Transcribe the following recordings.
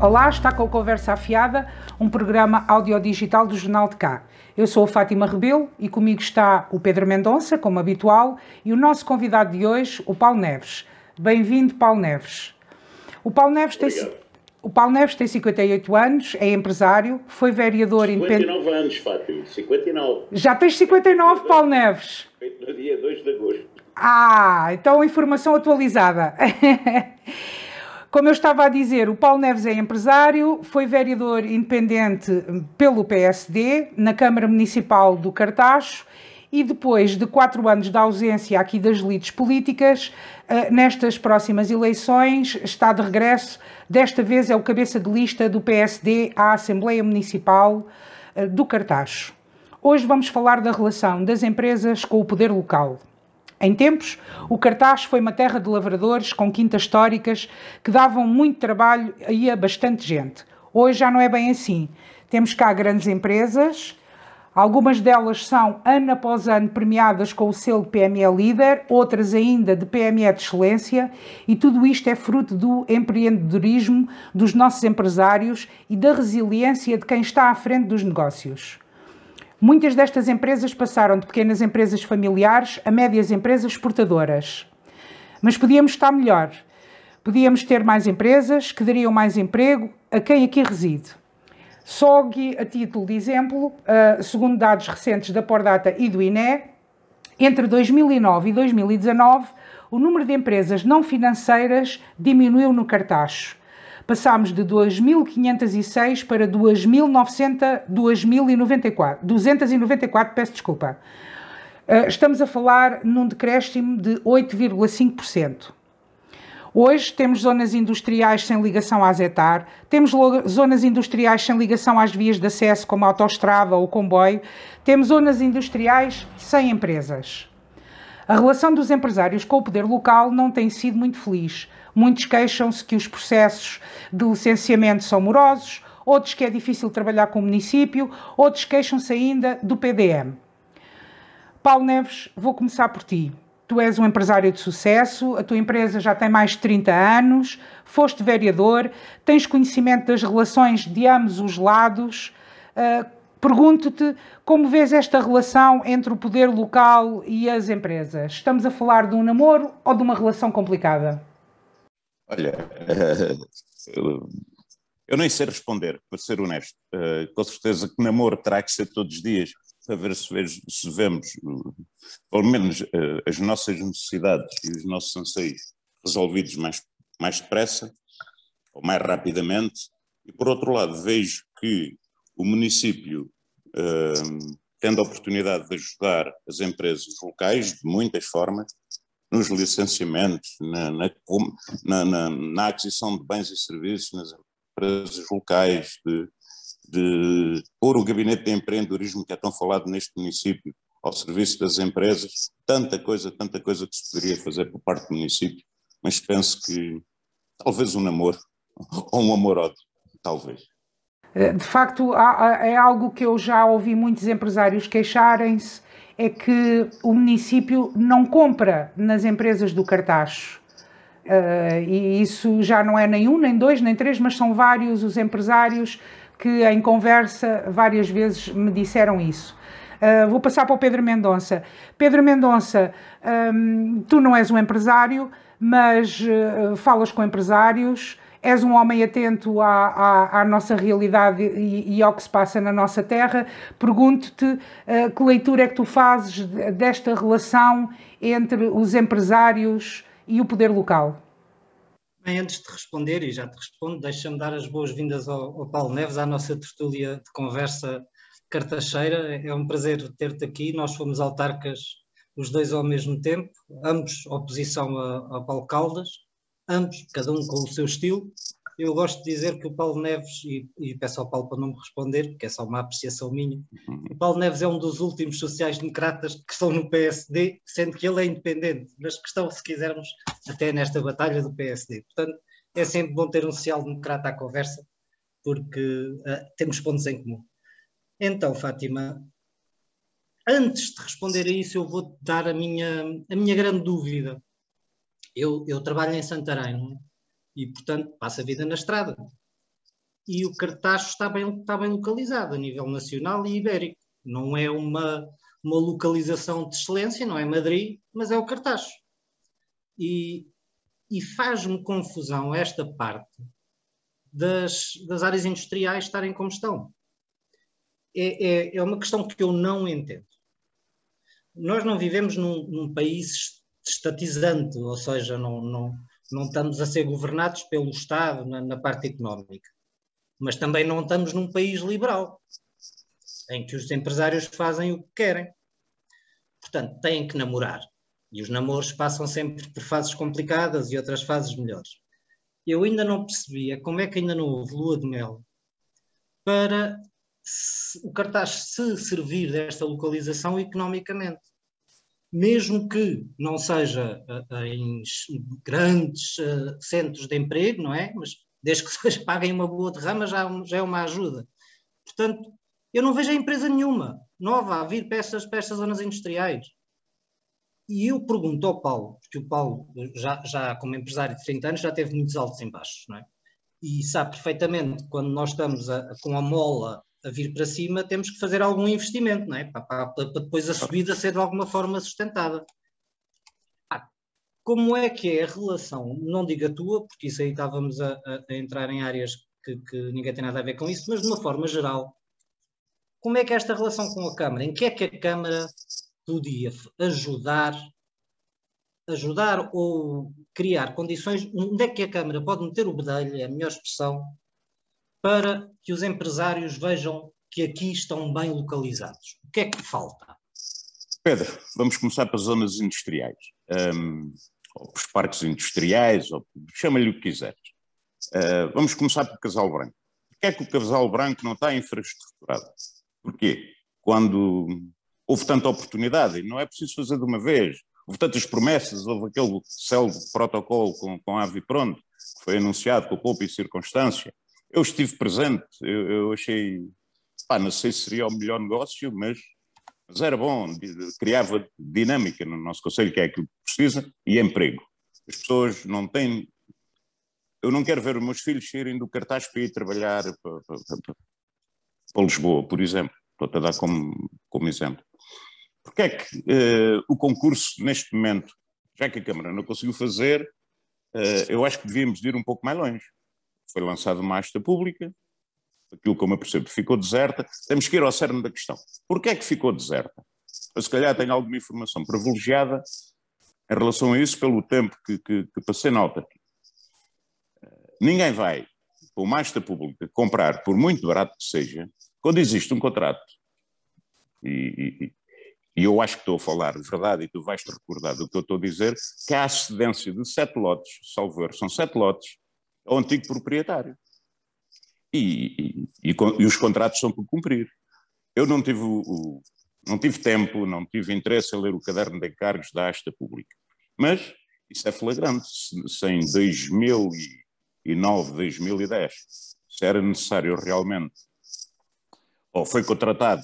Olá, está com a Conversa Afiada, um programa audiodigital do Jornal de Cá. Eu sou a Fátima Rebelo e comigo está o Pedro Mendonça, como habitual, e o nosso convidado de hoje, o Paulo Neves. Bem-vindo, Paulo Neves. O Paulo Neves tem... O Paulo Neves tem 58 anos, é empresário, foi vereador independente. 59 anos, Fátima, 59. Já tens 59, Paulo Neves? No dia 2 de agosto. Ah, então informação atualizada. Como eu estava a dizer, o Paulo Neves é empresário, foi vereador independente pelo PSD na Câmara Municipal do Cartacho e depois de quatro anos de ausência aqui das lides políticas, eh, nestas próximas eleições está de regresso. Desta vez é o cabeça de lista do PSD à Assembleia Municipal eh, do Cartacho. Hoje vamos falar da relação das empresas com o poder local. Em tempos, o Cartaz foi uma terra de lavradores com quintas históricas que davam muito trabalho e a bastante gente. Hoje já não é bem assim. Temos cá grandes empresas, algumas delas são ano após ano premiadas com o selo PME Líder, outras ainda de PME de Excelência, e tudo isto é fruto do empreendedorismo dos nossos empresários e da resiliência de quem está à frente dos negócios. Muitas destas empresas passaram de pequenas empresas familiares a médias empresas exportadoras. Mas podíamos estar melhor. Podíamos ter mais empresas que dariam mais emprego a quem aqui reside. Só aqui, a título de exemplo, uh, segundo dados recentes da Pordata e do INE, entre 2009 e 2019, o número de empresas não financeiras diminuiu no cartaz passámos de 2.506 para 2.994, 294, peço desculpa. Eh, estamos a falar num decréscimo de 8,5%. Hoje temos zonas industriais sem ligação à Zetar, temos zonas industriais sem ligação às vias de acesso, como a autoestrada ou comboio, temos zonas industriais sem empresas. A relação dos empresários com o poder local não tem sido muito feliz. Muitos queixam-se que os processos de licenciamento são morosos, outros que é difícil trabalhar com o município, outros queixam-se ainda do PDM. Paulo Neves, vou começar por ti. Tu és um empresário de sucesso, a tua empresa já tem mais de 30 anos, foste vereador, tens conhecimento das relações de ambos os lados. Uh, Pergunto-te como vês esta relação entre o poder local e as empresas. Estamos a falar de um namoro ou de uma relação complicada? Olha, eu nem sei responder, para ser honesto. Eh, com certeza que namoro terá que ser todos os dias para ver se, se vemos, pelo menos, eh, as nossas necessidades e os nossos anseios resolvidos mais, mais depressa ou mais rapidamente. E, por outro lado, vejo que o município, tendo a oportunidade de ajudar as empresas locais de muitas formas, nos licenciamentos, na, na, na, na, aquisição de bens e serviços nas empresas locais, de, de pôr o gabinete de empreendedorismo que é tão falado neste município ao serviço das empresas, tanta coisa, tanta coisa que se poderia fazer por parte do município, mas penso que talvez um namoro, ou um amor-ódio, talvez. Eh, de facto, é algo que eu já ouvi muitos empresários queixarem-se, é que o município não compra nas empresas do cartaz. Uh, e isso já não é nem um, nem dois, nem três, mas são vários os empresários que em conversa várias vezes me disseram isso. Uh, vou passar para o Pedro Mendonça. Pedro Mendonça, um, tu não és um empresário, mas uh, falas com empresários, és um homem atento à, à, à nossa realidade e, e, ao que se passa na nossa terra. Pergunto-te uh, que leitura é que tu fazes desta relação entre os empresários e o poder local? Bem, antes de responder, e já te respondo, deixa-me dar as boas-vindas ao, ao, Paulo Neves, à nossa tertúlia de conversa cartacheira. É um prazer ter-te aqui. Nós fomos autarcas os dois ao mesmo tempo, ambos oposição a, a Paulo Caldas ambos, cada um com o seu estilo. Eu gosto de dizer que o Paulo Neves, e, e peço ao Paulo para não me responder, porque é só uma apreciação minha, o Paulo Neves é um dos últimos sociais-democratas que estão no PSD, sendo que ele é independente, mas que estão, se quisermos, até nesta batalha do PSD. Portanto, é sempre bom ter um social-democrata à conversa, porque uh, temos pontos em comum. Então, Fátima, antes de responder a isso, eu vou-te dar a minha, a minha grande dúvida eu, eu trabalho em Santarém é? e, portanto, passo a vida na estrada. e o cartacho está bem, está bem localizado a nível nacional e ibérico. Não é uma, uma localização de excelência, não é Madrid, mas é o cartacho. E, e faz-me confusão esta parte das, das áreas industriais estarem como estão. É, é, é uma questão que eu não entendo. Nós não vivemos num, num país estatizante, ou seja, não, não, não estamos a ser governados pelo Estado na, na parte económica mas também não estamos num país liberal, em que os empresários fazem o que querem. Portanto, têm que namorar. E os namoros passam sempre por fases complicadas e outras fases melhores. Eu ainda não percebia como é que ainda não houve lua de mel para o cartaz se servir desta localização economicamente. Mesmo que não seja uh, em grandes uh, centros de emprego, não é? Mas desde que vocês paguem uma boa derrama já, já é uma ajuda. Portanto, eu não vejo a empresa nenhuma nova a vir para estas, para estas zonas industriais. E eu pergunto ao Paulo, porque o Paulo, já, já como empresário de 30 anos, já teve muitos altos e baixos, não é? E sabe perfeitamente quando nós estamos a, com a mola a vir para cima, temos que fazer algum investimento, não é? Para, para, para depois a subida ser de alguma forma sustentada como é que é a relação, não digo a tua, porque isso aí estávamos a, a entrar em áreas que, que, ninguém tem nada a ver com isso, mas de uma forma geral, como é que é esta relação com a Câmara? Em que é que a Câmara podia ajudar, ajudar ou criar condições, onde é que a Câmara pode meter o bedelho, é a melhor expressão, para que os empresários vejam que aqui estão bem localizados? O que é que falta? Pedro, vamos começar pelas zonas industriais. Um, ou os parques industriais, ou chama-lhe o que quiseres. Uh, vamos começar pelo Casal Branco. Porquê é que o Casal Branco não está infraestruturado? Porquê? Quando houve tanta oportunidade, e não é preciso fazer de uma vez, houve tantas promessas, houve aquele célebre protocolo com, com a Avipronto, que foi anunciado com pouco e circunstância. Eu estive presente, eu, eu achei, pá, não sei se seria o melhor negócio, mas mas era bom, criava dinâmica no nosso Conselho, que é aquilo que precisa, e emprego. As pessoas não têm. Eu não quero ver os meus filhos saírem do cartaz para ir trabalhar para, para, para, Lisboa, por exemplo. Estou a dar como, como exemplo. Porque é que uh, o concurso, neste momento, já que a Câmara não conseguiu fazer, uh, eu acho que devíamos ir um pouco mais longe. Foi lançada uma asta pública, aquilo como eu percebo, ficou deserta, temos que ir ao cerne da questão. Porquê é que ficou deserta? Eu, se calhar tenho alguma informação privilegiada em relação a isso pelo tempo que, que, que passei na autarquia. Ninguém vai, com uma asta pública, comprar, por muito barato que seja, quando existe um contrato, e, e, e eu acho que estou a falar de verdade e tu vais-te recordar do que eu estou a dizer, que a cedência de sete lotes, salvo erro, são sete lotes, ao antigo proprietário e, e, e, os contratos são por cumprir. Eu não tive, não tive tempo, não tive interesse em ler o caderno de encargos da Asta Pública, mas isso é flagrante. Se, se em 2009, 2010, se era necessário realmente, ou foi contratado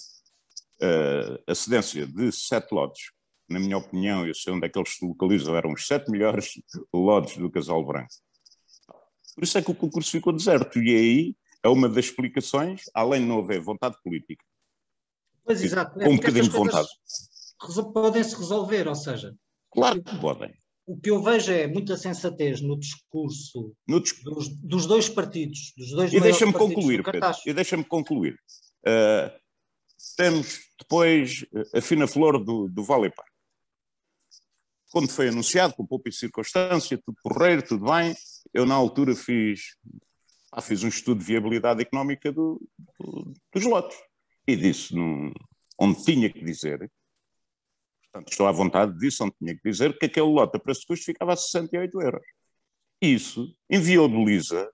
uh, a cedência de sete lotes, na minha opinião, eu sei onde é que eles se localizam, eram os sete melhores lotes do Casal Branco. Por isso é que o concurso ficou deserto. E aí é uma das explicações, além de não haver vontade política. Pois, exato. Com um bocadinho de vontade. Podem-se resolver, ou seja. Claro que podem. O que eu vejo é muita sensatez no discurso no dis... dos, dos, dois partidos, dos dois E deixa-me concluir, Pedro, e deixa-me concluir. Uh, temos depois a fina flor do, do Vale Park. Quando foi anunciado, com pouca circunstância, tudo porreiro, tudo bem, eu na altura fiz ah, fiz um estudo de viabilidade económica do, do, dos lotes e disse num, onde tinha que dizer, portanto estou à vontade disso, onde tinha que dizer que aquele lote a preço de custo ficava a 68 euros. Isso inviabiliza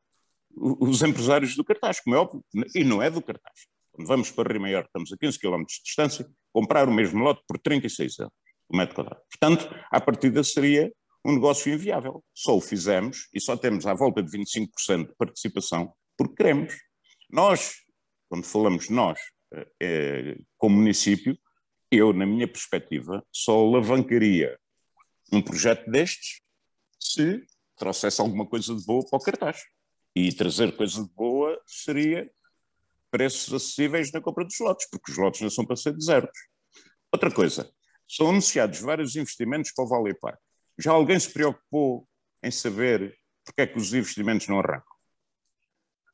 os empresários do cartaz, como é óbvio, e não é do cartaz. Quando vamos para Rio Maior, estamos a 15 km de distância, comprar o mesmo lote por 36 euros metro quadrado. Portanto, a partida seria um negócio inviável. Só o fizemos e só temos à volta de 25% de participação porque queremos. Nós, quando falamos nós, é, como município, eu, na minha perspectiva, só alavancaria um projeto destes se trouxesse alguma coisa de boa para o cartaz. E trazer coisa de boa seria preços acessíveis na compra dos lotes, porque os lotes não são para ser desertos. Outra coisa, são anunciados vários investimentos para o Vale Park. Já alguém se preocupou em saber porque é que os investimentos não arrancam?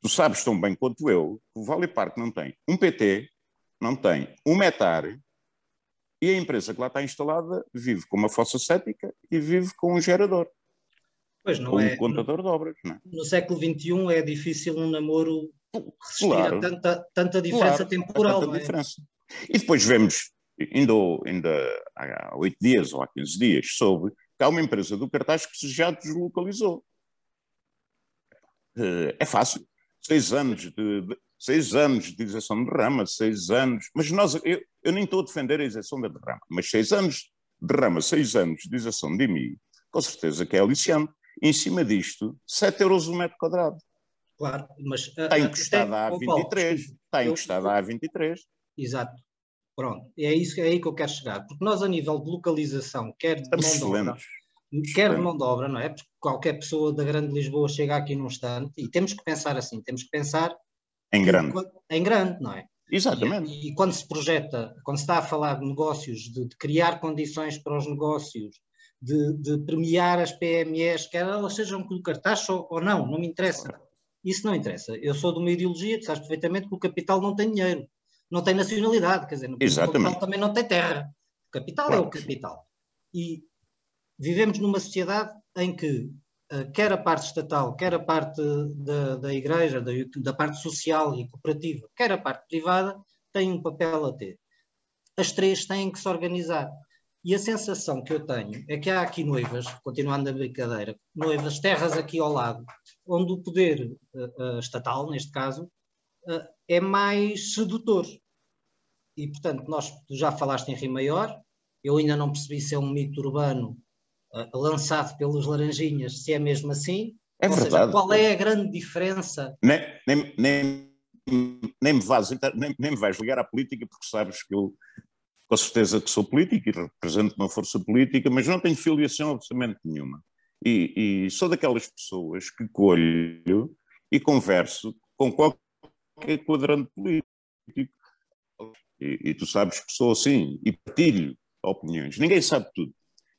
Tu sabes tão bem quanto eu que o Vale Park não tem um PT, não tem um metar, e a empresa que lá está instalada vive com uma fossa cética e vive com um gerador. Pois não com é. um contador de obras. Não é? No século XXI é difícil um namoro resistir Claro. a tanta, tanta diferença Claro, temporal. tanta é? diferença. E depois vemos, ainda, ainda há oito dias ou há 15 dias, soube que há uma empresa do cartaz que se já deslocalizou. Eh, É fácil. Seis anos de, de- seis anos de isenção de derrama, seis anos. Mas nós, eu, eu nem estou a defender a isenção da derrama, mas seis anos de derrama, seis anos de isenção de IMI, com certeza que é aliciante. E em cima disto, 7 euros o metro quadrado. Claro, mas a- Está a- encostado até- à oh, Paulo, 23. desculpe, Está encostado à 23. Exato. Pronto, é isso é aí que eu quero chegar. Porque nós, a nível de localização, quer de mão de obra, quer de mão de obra, não é? Porque qualquer pessoa da Grande Lisboa chega aqui num instante e temos que pensar assim, temos que pensar Em grande. em grande, não é? Exatamente. E, e quando se projeta, quando se está a falar de negócios, de, de criar condições para os negócios, de, de premiar as PMEs, quer elas sejam com cartaz ou, ou não, não me interessa. Isso não interessa. Eu sou de uma ideologia, tu sabes perfeitamente que o capital não tem dinheiro, não tem nacionalidade, quer dizer, o Exatamente. capital também não tem terra. O capital é Claro o que sim. capital. E vivemos numa sociedade em que eh, quer a parte estatal, quer a parte da, da igreja, da, da parte social e cooperativa, quer a parte privada, têm um papel a ter. As três têm que se organizar. E a sensação que eu tenho é que há aqui noivas, continuando a brincadeira, noivas, terras aqui ao lado, onde o poder eh, eh, estatal, neste caso, eh, é mais sedutor. E, portanto, nós, tu já falaste em Rio Maior, eu ainda não percebi se é um mito urbano eh, lançado pelos laranjinhas, se é mesmo assim. É Ou verdade. seja, qual é a grande diferença? Nem, nem, nem, nem, me vais, nem, nem me vais ligar à política, porque sabes que eu, com certeza que sou político e represento uma força política, mas não tenho filiação absolutamente nenhuma. E, e sou daquelas pessoas que colho e converso com qualquer quadrante político. E, e tu sabes que sou assim e partilho opiniões. Ninguém sabe tudo.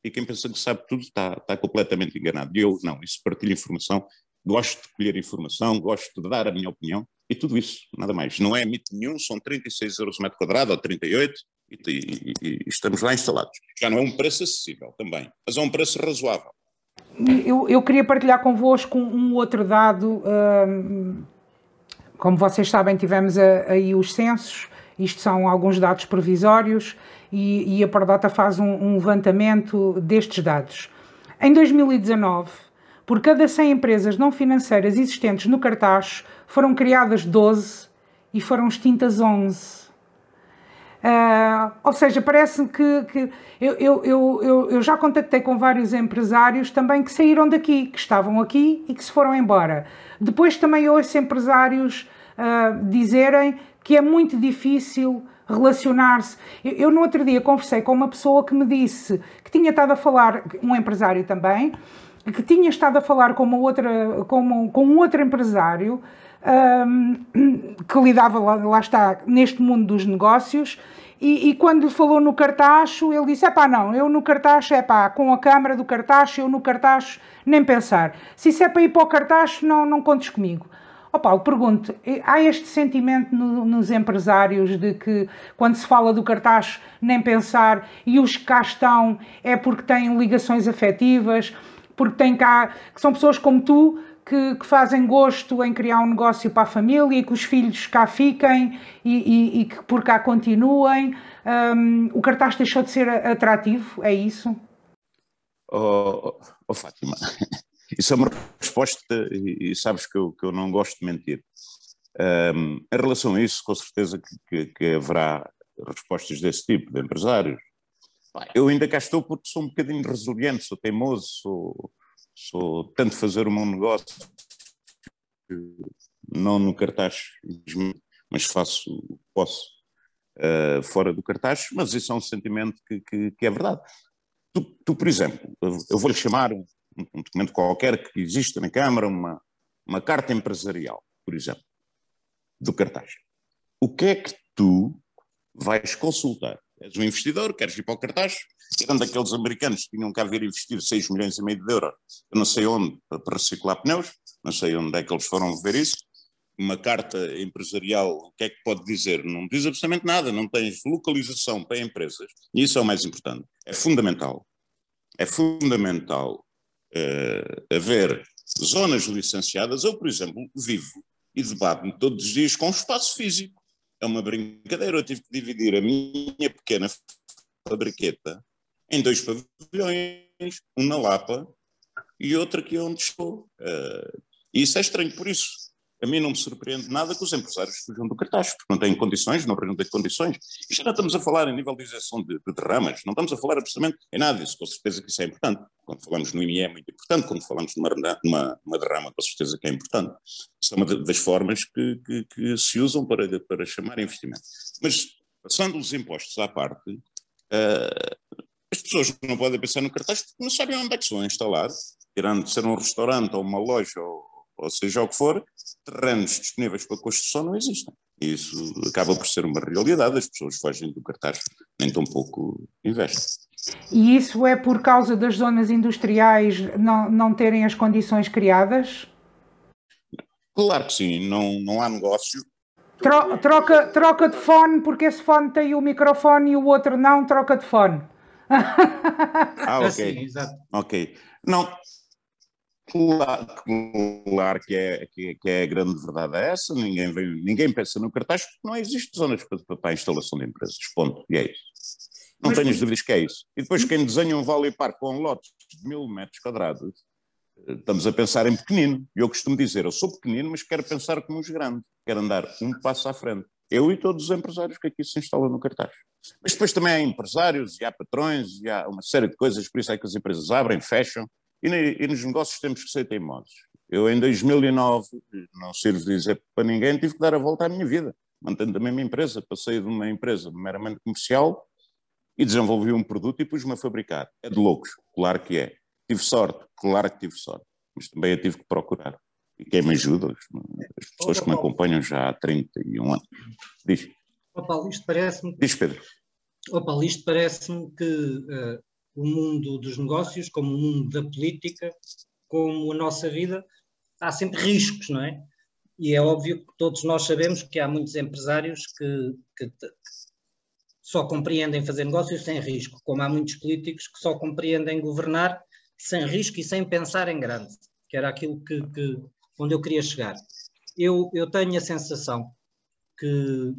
E quem pensa que sabe tudo está, completamente enganado. E eu, não, isso partilho informação, gosto de colher informação, gosto de dar a minha opinião e tudo isso, nada mais. Não é mito nenhum, são 36 euros o metro quadrado ou 38 e, e- e- estamos lá instalados. Já não é um preço acessível também, mas é um preço razoável. Eu, eu queria partilhar convosco um, um outro dado. hum, como vocês sabem, tivemos aí os censos, isto são alguns dados provisórios, e, e a Pardota faz um, um levantamento destes dados. Em 2019, por cada 100 empresas não financeiras existentes no cartaz, foram criadas 12 e foram extintas 11. Ah, ou seja, parece que, que eu, eu, eu, eu, já contactei com vários empresários também que saíram daqui, que estavam aqui e que se foram embora. Depois também ouço empresários ah, dizerem que é muito difícil relacionar-se. Eu, no outro dia conversei com uma pessoa que me disse que tinha estado a falar, um empresário também, que tinha estado a falar com, uma outra, com, com um outro empresário hum, que lidava, lá, lá está, neste mundo dos negócios, e, e quando lhe falou no cartacho, ele disse, é pá, não, eu no cartacho, é pá, com a câmara do cartacho, eu no cartacho, nem pensar. Se isso é para ir para o cartacho, não, não contes comigo. Ó Paulo, pergunto, há este sentimento no- nos empresários de que quando se fala do cartaz nem pensar e os que cá estão é porque têm ligações afetivas, porque têm cá, que são pessoas como tu que, que fazem gosto em criar um negócio para a família e que os filhos cá fiquem e, e- e que por cá continuem. Hum, o cartaz deixou de ser atrativo, é isso? Oh, oh, Fátima, isso é uma resposta e, e sabes que eu, que eu não gosto de mentir. Um, em relação a isso, com certeza que, que- que haverá respostas desse tipo, de empresários. Eu ainda cá estou porque sou um bocadinho resiliente, sou teimoso, sou, sou tanto fazer um bom negócio, não no cartaz, mas faço o que posso uh, fora do cartaz, mas isso é um sentimento que, que- que é verdade. Tu, tu, por exemplo, eu vou-lhe chamar um, um documento qualquer que exista na Câmara, uma, uma carta empresarial, por exemplo. do cartaz. O que é que tu vais consultar? És um investidor, queres ir para o cartaz, eram daqueles americanos que tinham cá vir investir 6 milhões e meio de euros, eu não sei onde, para reciclar pneus, não sei onde é que eles foram ver isso, uma carta empresarial, o que é que pode dizer? Não diz absolutamente nada, não tens localização para empresas, e isso é o mais importante. É fundamental, é fundamental uh, haver zonas licenciadas. Eu, por exemplo, vivo e debato-me todos os dias com espaço físico. É uma brincadeira, eu tive que dividir a minha pequena fabriqueta em dois pavilhões, um na Lapa e outro aqui onde estou. Uh, isso é estranho, por isso a mim não me surpreende nada que os empresários fujam do cartaz, porque não têm condições, não reúnem condições. E já não estamos a falar em nível de isenção de, de derramas, não estamos a falar absolutamente em nada disso, com certeza que isso é importante. Quando falamos no IMI é muito importante, quando falamos numa, numa, derrama, com certeza que é importante. Isso é uma das formas que, que, que se usam para, para chamar investimento. Mas, passando os impostos à parte, uh, as pessoas não podem pensar no cartaz porque não sabem onde é que se vão instalar, querendo ser um restaurante ou uma loja ou ou seja o que for, terrenos disponíveis para construção não existem. E isso acaba por ser uma realidade, as pessoas fogem do cartaz, nem tão pouco investem. E isso é por causa das zonas industriais não, não terem as condições criadas? Claro que sim, não, não há negócio. Tro, troca, troca de fone, porque esse fone tem o microfone e o outro não, troca de fone. ah, ok. Sim, exato. Ok. Não, Claro, claro que, é, que, que, é a grande verdade é essa, ninguém, vem, ninguém pensa no cartaz porque não existe zonas para, para a instalação de empresas, ponto, e é isso. Não tenho as dúvidas que é isso. E depois quem desenha um vale parque com lotes de mil metros quadrados, eh, estamos a pensar em pequenino. E eu costumo dizer, eu sou pequenino, mas quero pensar como os grandes, quero andar um passo à frente. Eu e todos os empresários que aqui se instalam no cartaz. Mas depois também há empresários e há patrões e há uma série de coisas, por isso é que as empresas abrem, fecham, e, e, nos negócios temos que ser teimosos. Eu, em 2009, não sirvo dizer para ninguém, tive que dar a volta à minha vida, mantendo a mesma empresa. Passei de uma empresa meramente comercial e desenvolvi um produto e pus-me a fabricar. É de loucos, claro que é. Tive sorte, claro que tive sorte, mas também eu tive que procurar. E quem me ajuda, as pessoas que me acompanham já há 31 anos. Diz. Oh, Paulo, isto parece-me. Diz, Pedro. Oh, Paulo, isto parece-me que uh, o mundo dos negócios, como o mundo da política, como a nossa vida, há sempre riscos, não é? E é óbvio que todos nós sabemos que há muitos empresários que, que só compreendem fazer negócios sem risco, como há muitos políticos que só compreendem governar sem risco e sem pensar em grande, que era aquilo que, que onde eu queria chegar. Eu, eu tenho a sensação que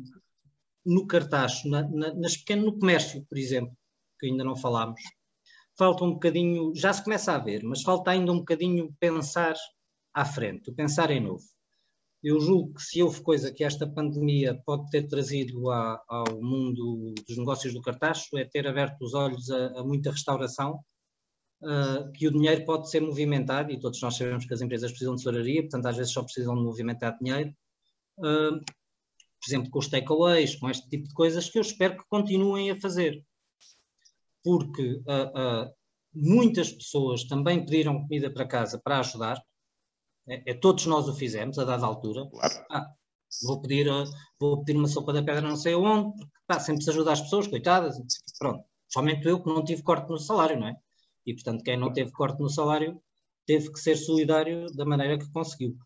no cartaz, na, na, nas pequeno, no comércio, por exemplo, que ainda não falámos, falta um bocadinho, já se começa a ver, mas falta ainda um bocadinho pensar à frente, pensar em novo. Eu julgo que se houve coisa que esta pandemia pode ter trazido a, ao mundo dos negócios do cartacho é ter aberto os olhos a, a muita restauração, uh, que o dinheiro pode ser movimentado, e todos nós sabemos que as empresas precisam de tesouraria, portanto às vezes só precisam de movimentar dinheiro, uh, por exemplo com os takeaways, com este tipo de coisas, que eu espero que continuem a fazer porque uh, uh, muitas pessoas também pediram comida para casa para ajudar, é, é, todos nós o fizemos a dada altura. Claro. Ah, vou, pedir, vou pedir uma sopa da pedra não sei onde, porque pá, sempre se ajuda as pessoas, coitadas, pronto. Somente eu que não tive corte no salário, não é? E portanto, quem não teve corte no salário teve que ser solidário da maneira que conseguiu.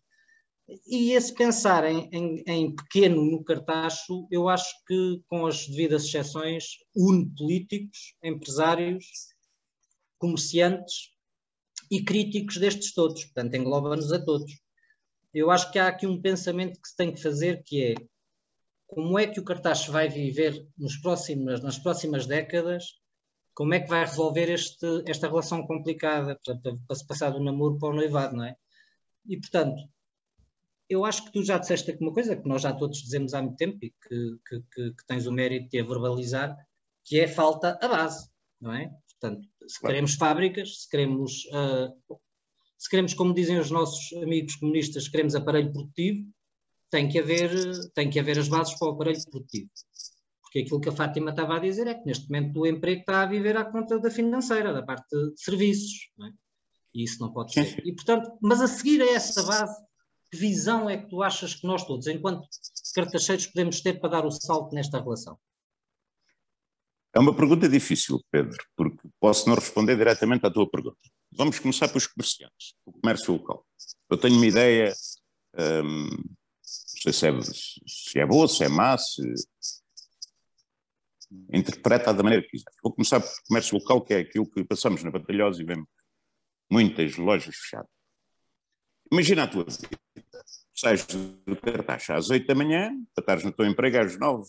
E esse pensar em, em, em, pequeno no cartacho, eu acho que, com as devidas exceções, une políticos, empresários, comerciantes e críticos destes todos, portanto, engloba-nos a todos. Eu acho que há aqui um pensamento que se tem que fazer, que é como é que o cartaz vai viver nos próximos, nas próximas décadas, como é que vai resolver este, esta relação complicada, portanto, para se passar do namoro para o noivado, não é? E, portanto, eu acho que tu já disseste aqui uma coisa que nós já todos dizemos há muito tempo e que, que, que, que tens o mérito de a verbalizar, que é falta a base, não é? Portanto, se queremos fábricas, se queremos, uh, se queremos, como dizem os nossos amigos comunistas, queremos aparelho produtivo, tem que haver, tem que haver as bases para o aparelho produtivo. Porque aquilo que a Fátima estava a dizer é que neste momento o emprego está a viver à conta da financeira, da parte de serviços, não é? E isso não pode ser. E, portanto, mas a seguir a essa base, que visão é que tu achas que nós todos, enquanto cartacheiros podemos ter para dar o salto nesta relação? É uma pergunta difícil, Pedro, porque posso não responder diretamente à tua pergunta. Vamos começar pelos comerciantes, o comércio local. Eu tenho uma ideia, hum, não sei se é, se é boa, se é má, se interpreta da maneira que quiser. Vou começar pelo comércio local, que é aquilo que passamos na Batalhosa e vemos muitas lojas fechadas. Imagina a tua vida. Sais do cartaz às 8 da manhã, para estares no teu emprego às 9.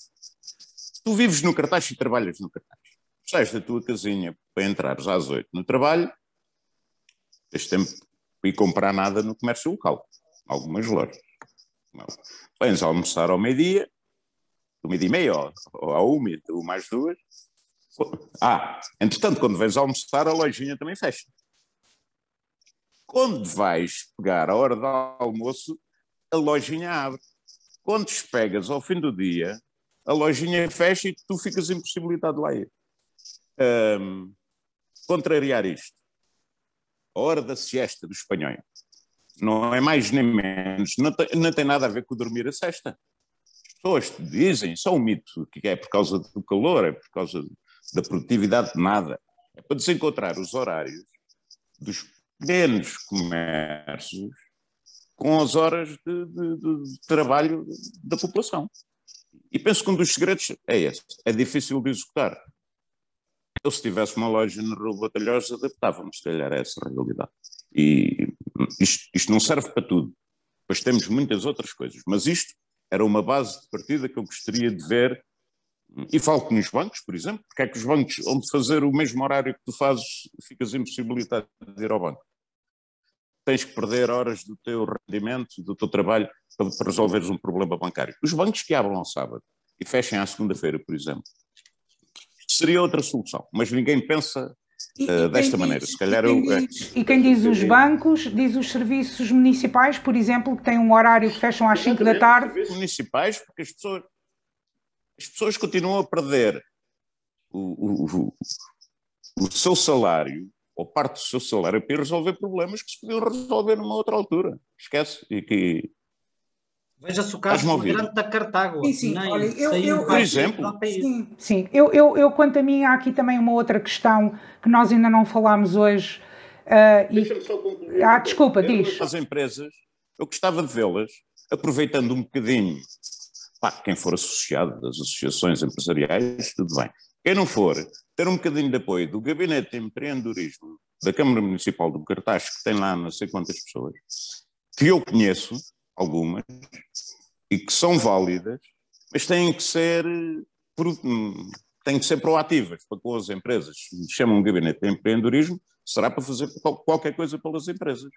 Tu vives no cartaz e trabalhas no cartaz. Sais da tua casinha para entrares às 8 no trabalho, tens tempo para ir comprar nada no comércio local. Algumas lojas. Não. Vens almoçar ao meio-dia, do meio-dia e meia, ou, ou à uma, ou mais duas. Ah, entretanto, quando vens almoçar, a lojinha também fecha. Quando vais pegar a hora do almoço, a lojinha abre. Quando despegas ao fim do dia, a lojinha fecha e tu ficas impossibilitado de lá ir. Um, contrariar isto. A hora da siesta dos espanhóis não é mais nem menos, não tem, não tem nada a ver com dormir a sexta. As pessoas dizem, só um mito, que é por causa do calor, é por causa da produtividade, nada. É para desencontrar os horários dos pequenos comércios com as horas de, de, de, trabalho da população. E penso que um dos segredos é esse. É difícil de executar. Eu, se tivesse uma loja na Rua Batalhosa, adaptávamos, se calhar, a essa realidade. E isto, isto não serve para tudo, pois temos muitas outras coisas, mas isto era uma base de partida que eu gostaria de ver e falo nos bancos, por exemplo, porque é que os bancos, onde fazer o mesmo horário que tu fazes, ficas impossibilitado de ir ao banco. Tens que perder horas do teu rendimento, do teu trabalho, para, resolveres um problema bancário. Os bancos que abram ao sábado e fechem à segunda-feira, por exemplo, seria outra solução, mas ninguém pensa e, uh, desta diz, maneira. Se calhar e quem, eu, diz, é. e quem diz os bancos, diz os serviços municipais, por exemplo, que têm um horário que fecham às 5 da tarde. Serviços municipais, porque as pessoas, as pessoas continuam a perder o, o, o, o seu salário, ou parte do seu salário, para resolver problemas que se podiam resolver numa outra altura. Esquece. E que Veja-se o caso grande da Cartago. Sim, sim. Olha, eu, eu, por exemplo. Sim, sim. Eu, eu, eu, quanto a mim, há aqui também uma outra questão que nós ainda não falámos hoje. Uh, Deixa-me só concluir. Ah, desculpa, diz. As empresas, eu gostava de vê-las, aproveitando um bocadinho, pá, quem for associado das associações empresariais, tudo bem. Quem não for, ter um bocadinho de apoio do Gabinete de Empreendedorismo da Câmara Municipal do Cartaz, que tem lá não sei quantas pessoas, que eu conheço, algumas, e que são válidas, mas têm que ser, têm que ser proativas para com as empresas. Chamam um gabinete de empreendedorismo, será para fazer qualquer coisa pelas empresas.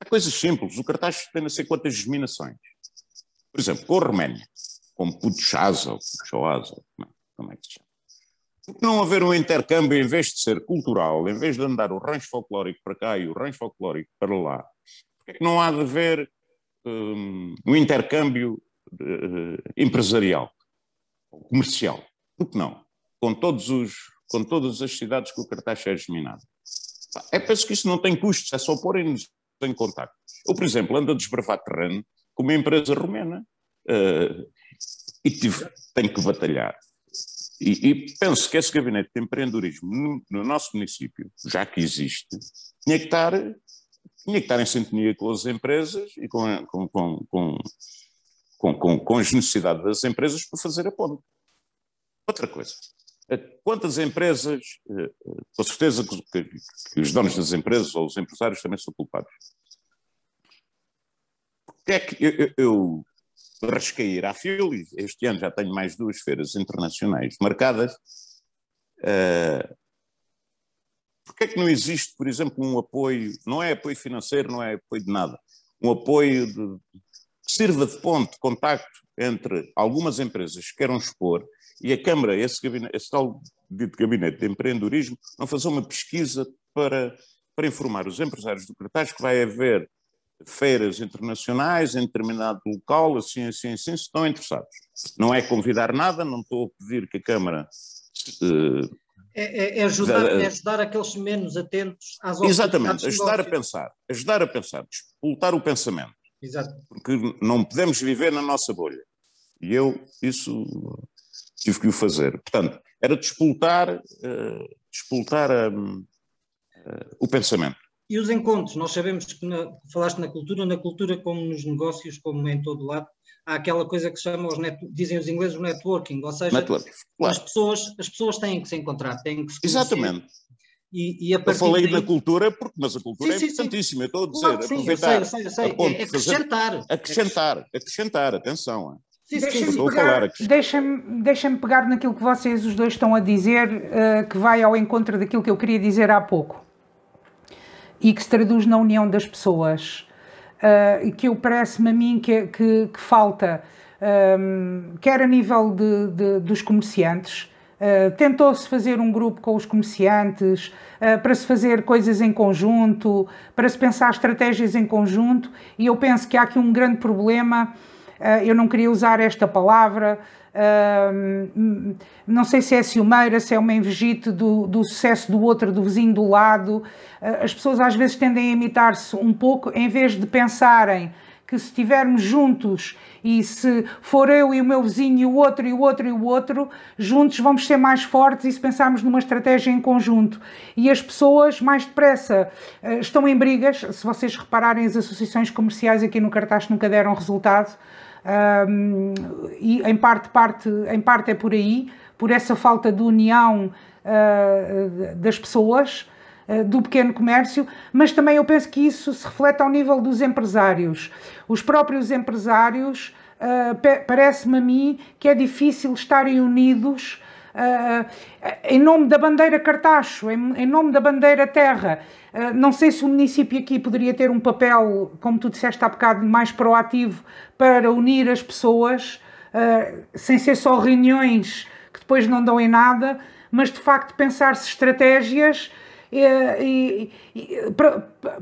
Há coisas simples. O cartaz tem a ser quantas germinações. Por exemplo, com a Roménia, com Puchasa ou Puchoasa, como é que se chama? Não haver um intercâmbio, em vez de ser cultural, em vez de andar o rancho folclórico para cá e o rancho folclórico para lá, porque é que não há de haver um, um intercâmbio uh, empresarial, comercial. Por que não? Com, todos os, com todas as cidades que o cartaz é geminado. É, penso que isso não tem custos, é só porem-nos em contato. Eu, por exemplo, ando a desbravar terreno com uma empresa romena uh, e tive, tenho que batalhar. E, e, penso que esse gabinete de empreendedorismo no, no, nosso município, já que existe, tinha que estar tinha que estar em sintonia com as empresas e com, com, com, com, com, com as necessidades das empresas para fazer a ponte. Outra coisa, quantas empresas, eh, com certeza que, que, os donos das empresas ou os empresários também são culpados. Porque é que eu, eu, eu rasquei ir à Fili, este ano já tenho mais duas feiras internacionais marcadas, uh, Porquê é que não existe, por exemplo, um apoio, não é apoio financeiro, não é apoio de nada, um apoio de, que sirva de ponto, de contacto entre algumas empresas que queiram expor e a Câmara, esse, gabinete, esse tal dito gabinete de empreendedorismo, não fazer uma pesquisa para, para informar os empresários do cartaz que vai haver feiras internacionais em determinado local, assim, assim, assim, se estão interessados. Não é convidar nada, não estou a pedir que a Câmara uh, é, é, ajudar, é ajudar aqueles menos atentos às Exatamente, ajudar a pensar, ajudar a pensar, expultar o pensamento. Exato. Porque não podemos viver na nossa bolha. E eu, isso, tive que o fazer. Portanto, era despoltar, uh, despoltar um, uh, o pensamento. E os encontros, nós sabemos que na, falaste na cultura, na cultura como nos negócios, como em todo lado, há aquela coisa que se chama, os net, dizem os ingleses, o networking, ou seja, Network, claro. as, pessoas, as pessoas têm que se encontrar, têm que se conhecer. Exatamente. E, e a eu falei daí... na cultura, porque, mas a cultura sim, é importantíssima, eu estou a dizer, claro, aproveitar. Eu sei, eu sei, eu sei. É, é acrescentar. Fazer, acrescentar, acrescentar, atenção. Deixa-me pegar, deixa deixa pegar naquilo que vocês os dois estão a dizer, uh, que vai ao encontro daquilo que eu queria dizer há pouco e que se traduz na união das pessoas. Uh, que eu parece-me a mim que, que, que falta, um, quer a nível de, de dos comerciantes, Uh, tentou-se fazer um grupo com os comerciantes uh, para se fazer coisas em conjunto, para se pensar estratégias em conjunto, e eu penso que há aqui um grande problema eu não queria usar esta palavra, uh, não sei se é ciumeira, se é uma invejite do, do sucesso do outro, do vizinho do lado. Uh, as pessoas às vezes tendem a imitar-se um pouco, em vez de pensarem que se estivermos juntos e se for eu e o meu vizinho e o outro e o outro e o outro, juntos vamos ser mais fortes e se pensarmos numa estratégia em conjunto. E as pessoas mais depressa estão em brigas, se vocês repararem as associações comerciais aqui no cartaz nunca deram resultado, um, e em parte, parte, em parte é por aí, por essa falta de união uh, das pessoas, uh, do pequeno comércio, mas também eu penso que isso se reflete ao nível dos empresários. Os próprios empresários, uh, parece-me a mim que é difícil estarem unidos em nome da bandeira Cartacho, em, em nome da bandeira Terra. Uh, não sei se o município aqui poderia ter um papel, como tu disseste há bocado, mais proativo para unir as pessoas, uh, sem ser só reuniões que depois não dão em nada, mas de facto pensar-se estratégias e, e, para,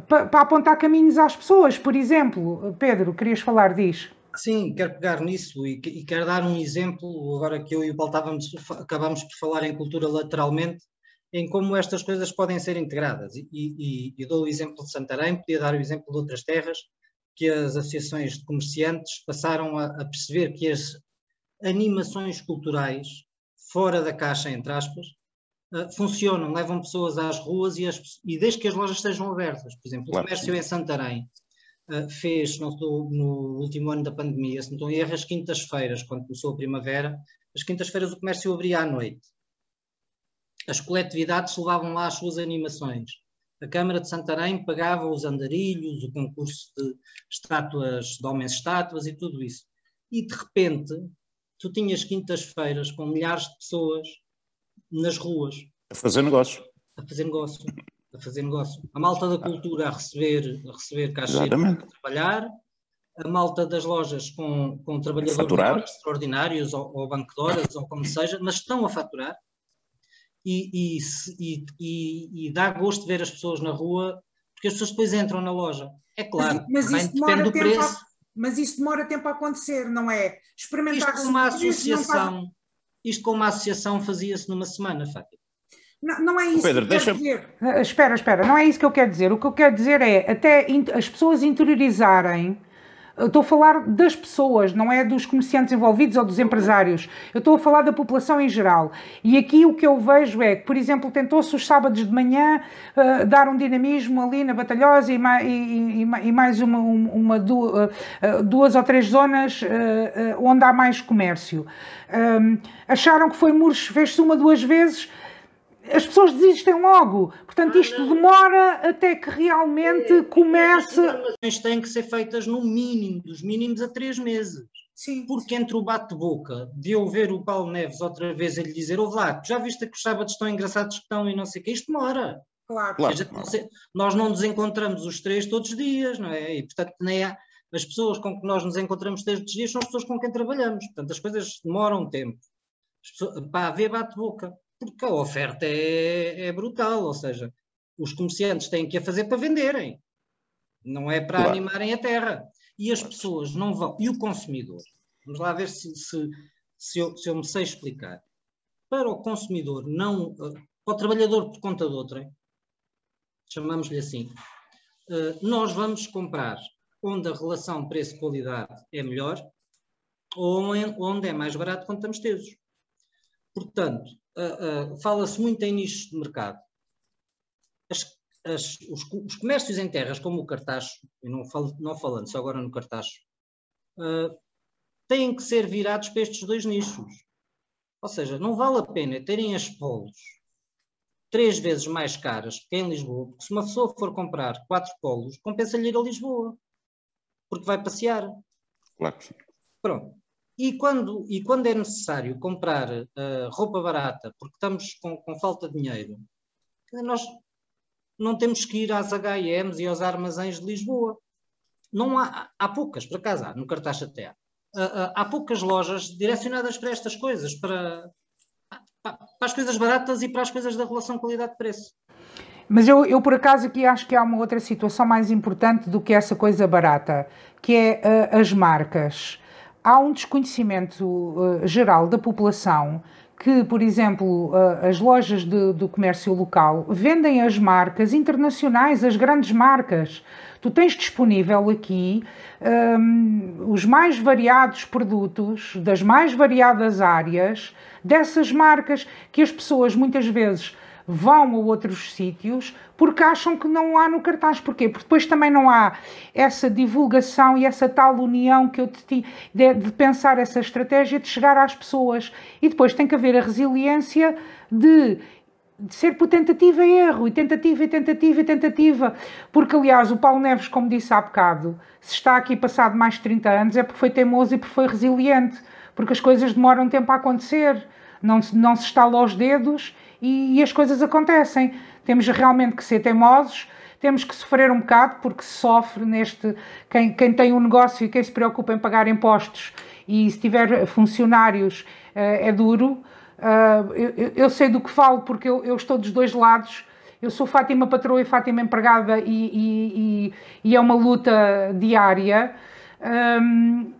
para, para apontar caminhos às pessoas. Por exemplo, Pedro, querias falar disso? Sim, quero pegar nisso e, e quero dar um exemplo, agora que eu e o Paulo estávamos, acabamos por falar em cultura lateralmente, em como estas coisas podem ser integradas. E, e, e dou o exemplo de Santarém, podia dar o exemplo de outras terras, que as associações de comerciantes passaram a, a perceber que as animações culturais, fora da caixa, entre aspas, uh, funcionam, levam pessoas às ruas e, as, e desde que as lojas estejam abertas. Por exemplo, o comércio em Santarém uh, fez, estou, no último ano da pandemia, se não estou em erro, as quintas-feiras, quando começou a primavera, as quintas-feiras o comércio abria à noite. As coletividades levavam lá as suas animações. A Câmara de Santarém pagava os andarilhos, o concurso de estátuas, de homens estátuas e tudo isso. E de repente, tu tinhas quintas-feiras com milhares de pessoas nas ruas. A fazer negócio. A fazer negócio a fazer negócio. A malta da cultura a receber, a receber caixeiros para trabalhar, a malta das lojas com, com trabalhadores extraordinários ou, ou banco de horas ou como seja, mas estão a faturar e, e, e, e, dá gosto de ver as pessoas na rua porque as pessoas depois entram na loja. É claro, mas, mas isso depende do preço. A, mas isso demora tempo a acontecer, não é? Experimentar isto com uma associação, faz... isto com uma associação fazia-se numa semana, Fátima. Não, não é isso Pedro, que eu quero dizer. Uh, espera, espera, não é isso que eu quero dizer. O que eu quero dizer é até as pessoas interiorizarem. Eu estou a falar das pessoas, não é dos comerciantes envolvidos ou dos empresários. Eu estou a falar da população em geral. E aqui o que eu vejo é que, por exemplo, tentou-se os sábados de manhã uh, dar um dinamismo ali na Batalhosa e, mais, e, e mais uma, uma, duas, uh, duas ou três zonas uh, onde há mais comércio. acharam que foi Muros, fez-se uma, duas vezes as pessoas desistem logo. Portanto, isto demora até que realmente é, comece. As informações têm que ser feitas no mínimo, dos mínimos a três meses. Sim. Porque entre o bate-boca de eu ver o Paulo Neves outra vez a lhe dizer: Ô Vlaco, já viste que os sábados estão engraçados que estão e não sei o que, isto demora. Claro. claro. nós não nos encontramos os três todos os dias, não é? E portanto, nem há, as pessoas com que nós nos encontramos todos os dias são as pessoas com quem trabalhamos. Portanto, as coisas demoram tempo. Pessoas, para haver bate-boca porque a oferta é, é brutal, ou seja, os comerciantes têm que a fazer para venderem, não é para claro. animarem a terra. E as pessoas não vão. E o consumidor? Vamos lá ver se, se, se, eu, se eu me sei explicar. Para o consumidor, não. Eh, para o trabalhador por conta de outrem, chamamos-lhe assim, eh, nós vamos comprar onde a relação preço-qualidade é melhor, ou onde é mais barato quando estamos tesos. Portanto, uh, uh, fala-se muito em nichos de mercado. As, as, os, os, comércios em terras, como o cartacho, e não, falo, não falando só agora no cartacho, uh, têm que ser virados para estes dois nichos. Ou seja, não vale a pena terem as polos três vezes mais caras que em Lisboa, porque se uma pessoa for comprar quatro polos, compensa-lhe ir a Lisboa, porque vai passear. Claro que sim. Pronto. E quando, e quando é necessário comprar uh, roupa barata, porque estamos com, com falta de dinheiro, nós não temos que ir às H&M's e aos armazéns de Lisboa. Não há, há poucas, por acaso há, no cartaz até há. Uh, há poucas lojas direcionadas para estas coisas, para, para as coisas baratas e para as coisas da relação qualidade-preço. Mas eu, eu, por acaso, aqui acho que há uma outra situação mais importante do que essa coisa barata, que é uh, as marcas. Há um desconhecimento uh, geral da população que, por exemplo, uh, as lojas de, do comércio local vendem as marcas internacionais, as grandes marcas. Tu tens disponível aqui um, os mais variados produtos das mais variadas áreas dessas marcas que as pessoas muitas vezes vão a outros sítios porque acham que não há no cartaz. Porquê? Porque depois também não há essa divulgação e essa tal união que eu te de, de pensar essa estratégia de chegar às pessoas. E depois tem que haver a resiliência de de ser por tentativa e erro, e tentativa e tentativa e tentativa. Porque, aliás, o Paulo Neves, como disse há bocado, se está aqui passado mais de 30 anos é porque foi teimoso e porque foi resiliente, porque as coisas demoram tempo a acontecer, não, não se estala aos dedos e, e as coisas acontecem. Temos realmente que ser teimosos, temos que sofrer um bocado, porque sofre neste. Quem, quem tem um negócio e quem se preocupa em pagar impostos e se tiver funcionários eh, é duro. Uh, eu, eu, sei do que falo porque eu, eu, estou dos dois lados. Eu sou Fátima patroa e Fátima empregada e, e, e, é uma luta diária. Um,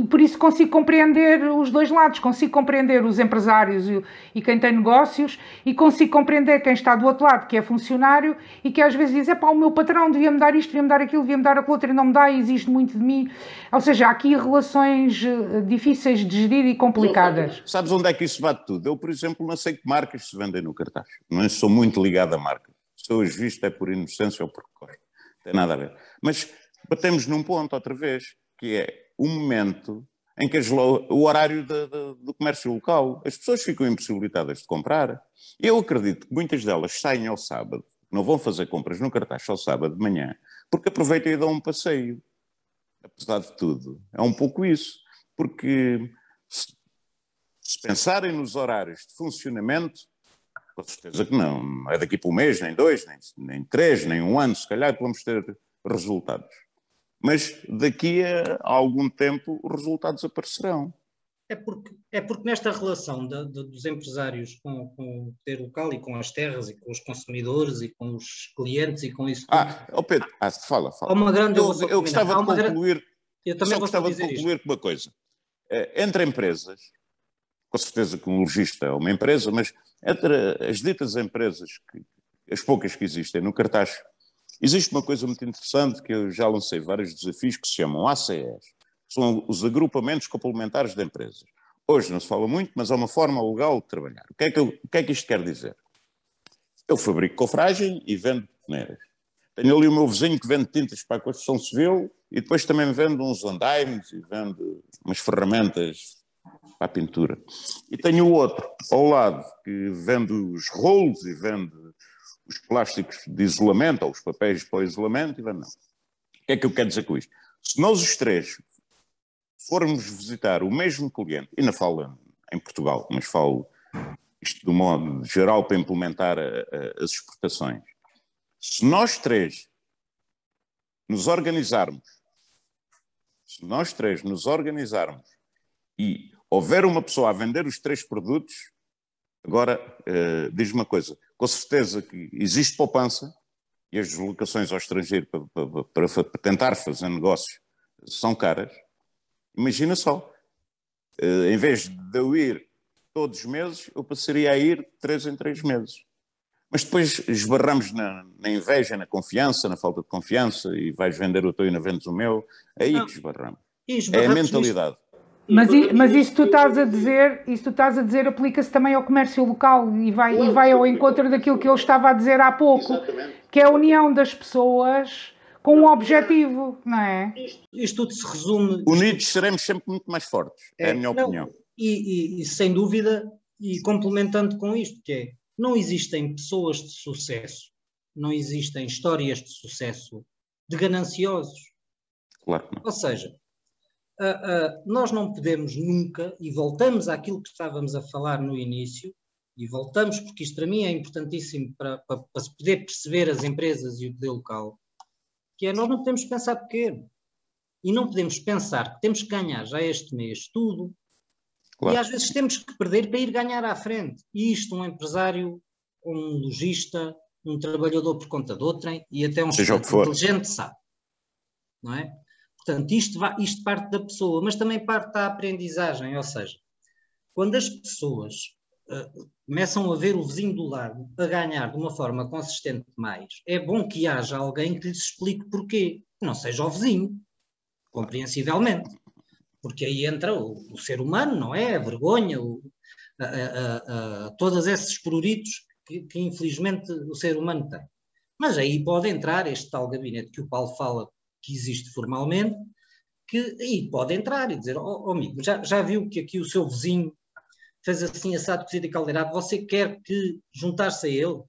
e, por isso consigo compreender os dois lados, consigo compreender os empresários e, e, quem tem negócios e consigo compreender quem está do outro lado, que é funcionário e que às vezes diz, é pá, o meu patrão devia-me dar isto, devia-me dar aquilo, devia-me dar aquilo outro e não me dá e exige muito de mim. Ou seja, há aqui relações eh, difíceis de gerir e complicadas. Sabes onde é que isso bate tudo? Eu, por exemplo, não sei que marcas se vendem no cartaz. Não sou muito ligado a marca. Se eu visto é por inocência ou por. Não tem nada a ver. Mas batemos num ponto outra vez, que é o momento em que o horário de, de, do comércio local, as pessoas ficam impossibilitadas de comprar. Eu acredito que muitas delas saem ao sábado, não vão fazer compras no cartaz só sábado de manhã, porque aproveitam e dão um passeio. Apesar de tudo, é um pouco isso. Porque se, se pensarem nos horários de funcionamento, com certeza que. Não é daqui para um mês, nem dois, nem, nem três, nem um ano, se calhar, que vamos ter resultados mas daqui a algum tempo os resultados aparecerão. É porque, é porque nesta relação de, de, dos empresários com, com, o poder local e com as terras e com os consumidores e com os clientes e com isso. Ah, oh Pedro, ah, fala, fala. Há uma grande, eu, eu, eu gostava de concluir. Grande, eu também gostava de concluir isto. com uma coisa. Eh, entre empresas, com certeza que um logista é uma empresa, mas entre as ditas empresas, as poucas que existem no cartaz Existe uma coisa muito interessante que eu já lancei vários desafios que se chamam ACEs, são os agrupamentos complementares de empresas. Hoje não se fala muito, mas é uma forma legal de trabalhar. O que é que, eu, o que, é que isto quer dizer? Eu fabrico cofragem e vendo peneiras. Tenho ali o meu vizinho que vende tintas para a construção civil e depois também vende uns andaimes e vende umas ferramentas para a pintura. E tenho o outro ao lado que vende os rolos e vende os plásticos de isolamento ou os papéis para o isolamento e não. O que é que eu quero dizer com isto? Se nós os três formos visitar o mesmo cliente, e não falo em Portugal, mas falo isto do modo geral para implementar a, a, as exportações, se nós três nos organizarmos, se nós três nos organizarmos e houver uma pessoa a vender os três produtos, agora uh, diz uma coisa, com certeza que existe poupança e as deslocações ao estrangeiro para, para, para, para tentar fazer negócios são caras. Imagina só, uh, em vez de eu ir todos os meses, eu passaria a ir três em três meses. Mas depois esbarramos na, na, inveja, na confiança, na falta de confiança, e vais vender o teu e não vendes o meu, aí não. que esbarramos. É a mentalidade. Mas, i, mas isso tu estás a dizer, isso tu estás a dizer aplica-se também ao comércio local e vai, claro, e vai ao encontro daquilo que eu estava a dizer há pouco, Exatamente. que é a união das pessoas com um objetivo, não é? Isto, isto tudo se resume. Unidos seremos sempre muito mais fortes, é, é a minha não, opinião. E, e, e, sem dúvida, e complementando com isto, que é, não existem pessoas de sucesso, não existem histórias de sucesso de gananciosos. Claro. Ou seja, uh, uh, nós não podemos nunca, e voltamos àquilo que estávamos a falar no início, e voltamos, porque isto para mim é importantíssimo para, para, para se poder perceber as empresas e o poder local, que é nós não podemos pensar pequeno. E não podemos pensar que temos que ganhar já este mês tudo, claro. e às vezes temos que perder para ir ganhar à frente. E isto um empresário, um lojista, um trabalhador por conta de outrem, e até um Seja inteligente sabe. Não é? Portanto, isto, vai, isto parte da pessoa, mas também parte da aprendizagem, ou seja, quando as pessoas uh, começam a ver o vizinho do lado a ganhar de uma forma consistente mais, é bom que haja alguém que lhes explique porquê, não seja o vizinho, compreensivelmente, porque aí entra o, o ser humano, não é? A vergonha, o, a, a, a, todos esses pruritos que, que infelizmente o ser humano tem. Mas aí pode entrar este tal gabinete que o Paulo fala que existe formalmente, que aí pode entrar e dizer, oh, oh amigo, já, já viu que aqui o seu vizinho fez assim assado, cozido e caldeirado, você quer que juntar-se a ele?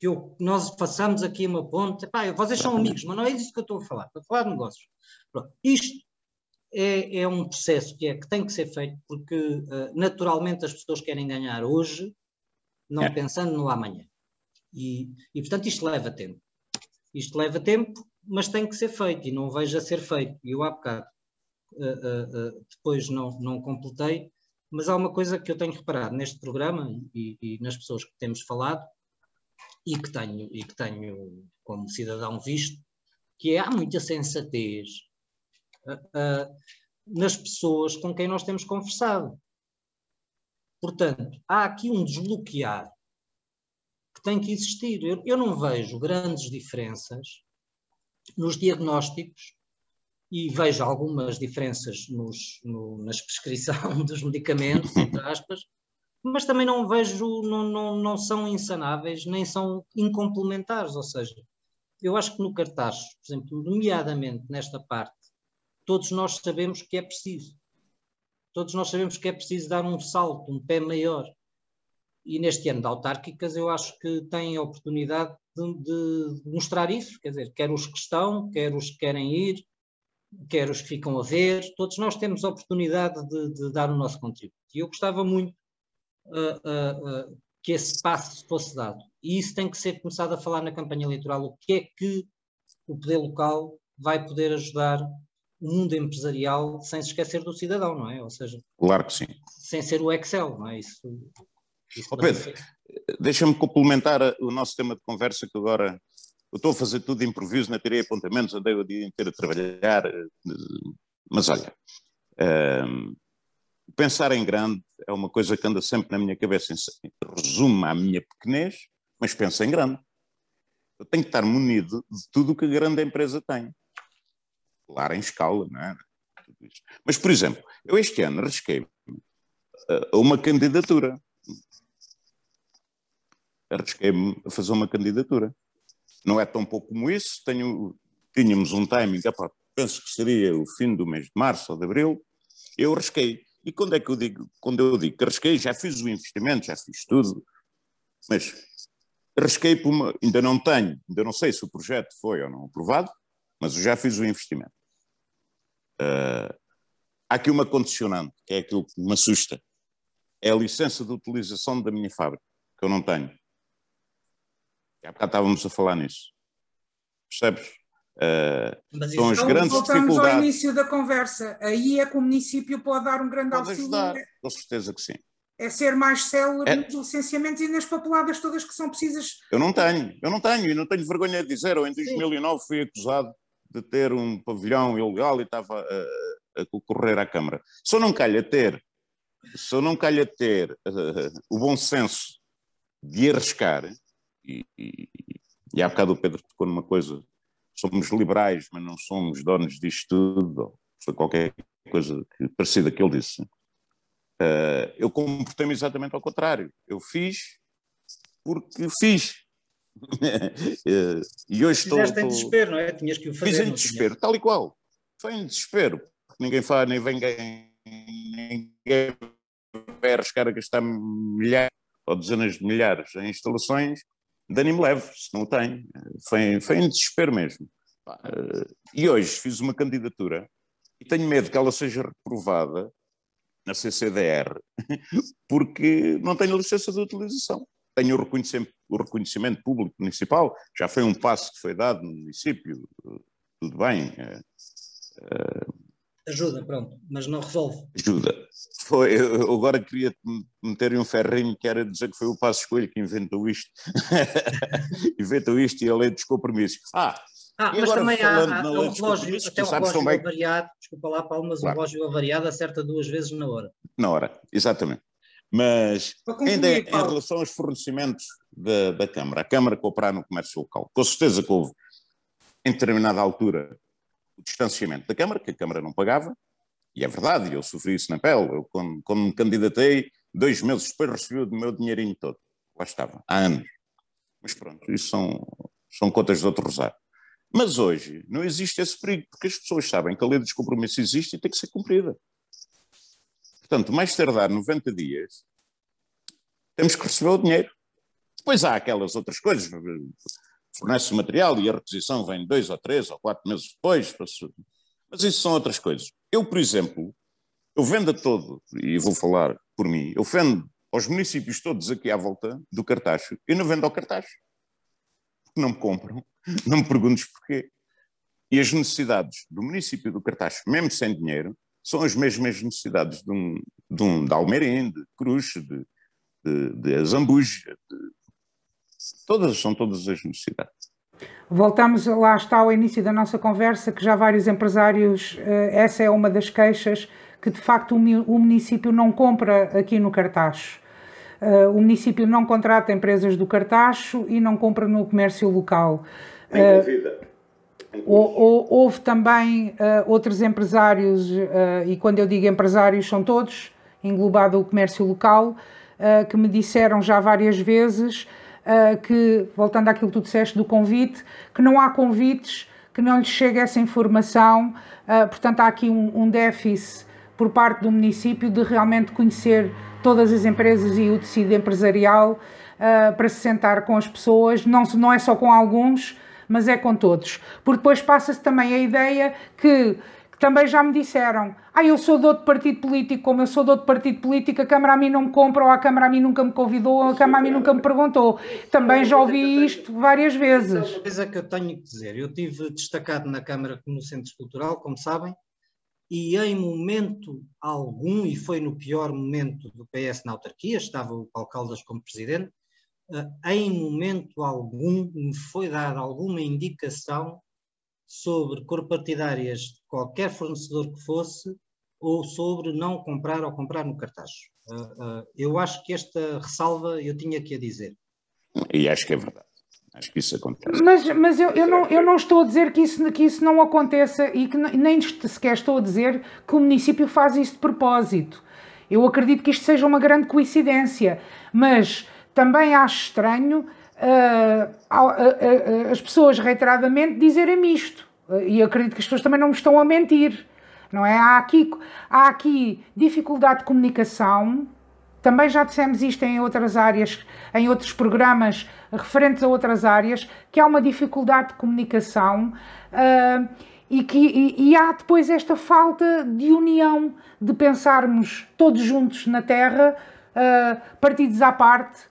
Que eu, nós façamos aqui uma ponte, Pá, vocês são amigos, mas não é isso que eu estou a falar, estou a falar de negócios. Pronto. Isto é, é, um processo que, é, que tem que ser feito porque uh, naturalmente as pessoas querem ganhar hoje, não é. pensando no amanhã. E, e portanto isto leva tempo. Isto leva tempo mas tem que ser feito e não vejo a ser feito. E eu há bocado uh, uh, depois não, não completei, mas há uma coisa que eu tenho reparado neste programa e, e, nas pessoas que temos falado e que tenho, e que tenho como cidadão visto, que é há muita sensatez nas pessoas com quem nós temos conversado. Portanto, há aqui um desbloquear que tem que existir. Eu, eu não vejo grandes diferenças nos diagnósticos e vejo algumas diferenças nos, no, nas prescrição dos medicamentos, entre aspas, mas também não vejo, não, não, não são insanáveis, nem são incomplementares, ou seja, eu acho que no cartaz, por exemplo, nomeadamente nesta parte, todos nós sabemos que é preciso. Todos nós sabemos que é preciso dar um salto, um pé maior. E neste ano de autárquicas eu acho que tem a oportunidade de, de, mostrar isso, quer dizer, quer os que estão, quer os que querem ir, quer os que ficam a ver, todos nós temos a oportunidade de, de dar o nosso contributo. E eu gostava muito uh, uh, uh, que esse passo fosse dado. E isso tem que ser começado a falar na campanha eleitoral, o que é que o poder local vai poder ajudar o mundo empresarial sem se esquecer do cidadão, não é? Ou seja, claro que sim. Sem ser o Excel, não é? Isso, isso oh, Pedro, deixa-me complementar o nosso tema de conversa que agora eu estou a fazer tudo de improviso, não tirei apontamentos, andei o dia inteiro a trabalhar, eh, mas olha, um, ehm, pensar em grande é uma coisa que anda sempre na minha cabeça, resume a minha pequenez, mas pensa em grande. Eu tenho que estar munido de tudo o que a grande empresa tem. Claro, em escala, não é? Mas, por exemplo, eu este ano arrisquei a uma candidatura arrisquei-me a fazer uma candidatura. Não é tão pouco como isso, tenho, tínhamos um timing, penso que seria o fim do mês de março ou de abril, eu arrisquei. E quando é que eu digo, quando eu digo que arrisquei, já fiz o investimento, já fiz tudo, mas arrisquei por uma, ainda não tenho, ainda não sei se o projeto foi ou não aprovado, mas eu já fiz o investimento. Uh, há aqui uma condicionante, que é aquilo que me assusta, é a licença de utilização da minha fábrica, que eu não tenho. Há bocado estávamos a falar nisso. Percebes? Uh, são as grandes voltamos dificuldades. ao início da conversa. Aí é que o município pode dar um grande pode auxílio. Ajudar, com certeza que sim. É ser mais célebre é. nos licenciamentos e nas papeladas todas que são precisas. Eu não tenho, eu não tenho, e não tenho vergonha de dizer. Eu em 2009 sim. fui acusado de ter um pavilhão ilegal e estava a, a concorrer à Câmara. Se eu não calha ter, se eu não calha ter uh, o bom senso de arriscar, e, e, e há bocado o Pedro tocou numa coisa, somos liberais, mas não somos donos disto tudo, ou qualquer coisa que, parecida que ele disse. Uh, eu comportei-me exatamente ao contrário. Eu fiz porque fiz. uh, e hoje estou, estou... em desespero, não é? Tinhas que o fazer. Fiz em desespero, tal e qual. Foi em desespero. Porque ninguém faz, nem vem ninguém vai arriscar a gastar milhares ou dezenas de milhares em instalações de anime leve, se não o tem. Foi, foi em desespero mesmo. Uh, e hoje fiz uma candidatura e tenho medo que ela seja reprovada na CCDR, porque não tenho licença de utilização. Tenho o reconhecimento, o reconhecimento público municipal, já foi um passo que foi dado no município, tudo bem. Uh, Ajuda, pronto, mas não resolve. Ajuda. Foi, eu agora queria meter um ferrinho que era dizer que foi o Passo Escolho que inventou isto. inventou isto e a lei dos compromissos. Ah, ah, mas também há, há um relógio, até um relógio bem... avariado, desculpa lá, Paulo, mas claro. um relógio avariado acerta duas vezes na hora. Na hora, exatamente. Mas ainda em relação aos fornecimentos da, da Câmara, a Câmara cooperar no comércio local, com certeza que houve, em determinada altura, o distanciamento da Câmara, que a Câmara não pagava, e é verdade, eu sofri isso na pele, eu quando, quando me candidatei, dois meses depois recebi o meu dinheirinho todo, lá estava, há anos. Mas pronto, isso são, são contas de outro rosário. Mas hoje não existe esse perigo, porque as pessoas sabem que a lei dos compromissos existe e tem que ser cumprida. Portanto, mais tardar 90 dias, temos que receber o dinheiro. Depois há aquelas outras coisas, fornece o material e a requisição vem dois ou três ou quatro meses depois. Mas isso são outras coisas. Eu, por exemplo, eu vendo a todo, e vou falar por mim, eu vendo aos municípios todos aqui à volta do Cartacho, eu não vendo ao Cartacho. Porque não me compram Não me perguntes porquê. E as necessidades do município do Cartaz, mesmo sem dinheiro, são as mesmas necessidades de um, de, um, de Almeirim, de Cruz, de, de, de Azambuja, de, todas, são todas as necessidades. Voltamos, lá está ao início da nossa conversa, que já vários empresários, eh, essa é uma das queixas, que de facto o município não compra aqui no Cartacho. Eh, o município não contrata empresas do Cartacho e não compra no comércio local. Uh, houve também uh, outros empresários, uh, e quando eu digo empresários, são todos, englobado o comércio local, que me disseram já várias vezes que, voltando àquilo que tu disseste do convite, que não há convites, que não lhes chega essa informação, portanto há aqui um, um déficit por parte do município de realmente conhecer todas as empresas e o tecido empresarial para se sentar com as pessoas, não, não é só com alguns, mas é com todos. Porque depois passa-se também a ideia que, que, também já me disseram: ah, eu sou de outro partido político, como eu sou de outro partido político, a Câmara a mim não me compra, ou a Câmara a mim nunca me convidou, ou a Câmara a mim nunca me perguntou. Também já ouvi isto várias vezes. Uma coisa que eu tenho que dizer. Eu tive destacado na Câmara como Centro Cultural, como sabem, e em momento algum, e foi no pior momento do PS na autarquia, estava o Paulo Caldas como presidente, eh, em momento algum me foi dada alguma indicação sobre cor partidárias de qualquer fornecedor que fosse ou sobre não comprar ou comprar no cartaz. Eh, eh, eu acho que esta ressalva eu tinha que a dizer. E acho que é verdade. Acho que isso acontece. Mas, mas eu, eu, não, eu não estou a dizer que isso, que isso não aconteça e que nem sequer estou a dizer que o município faz isso de propósito. Eu acredito que isto seja uma grande coincidência, mas também acho estranho uh, as pessoas reiteradamente dizerem-me isto. E acredito que as pessoas também não me estão a mentir. Não é? Há aqui, há aqui dificuldade de comunicação. Também já dissemos isto em outras áreas, em outros programas referentes a outras áreas, que há uma dificuldade de comunicação uh, e que e, e há depois esta falta de união, de pensarmos todos juntos na Terra, uh, partidos à parte,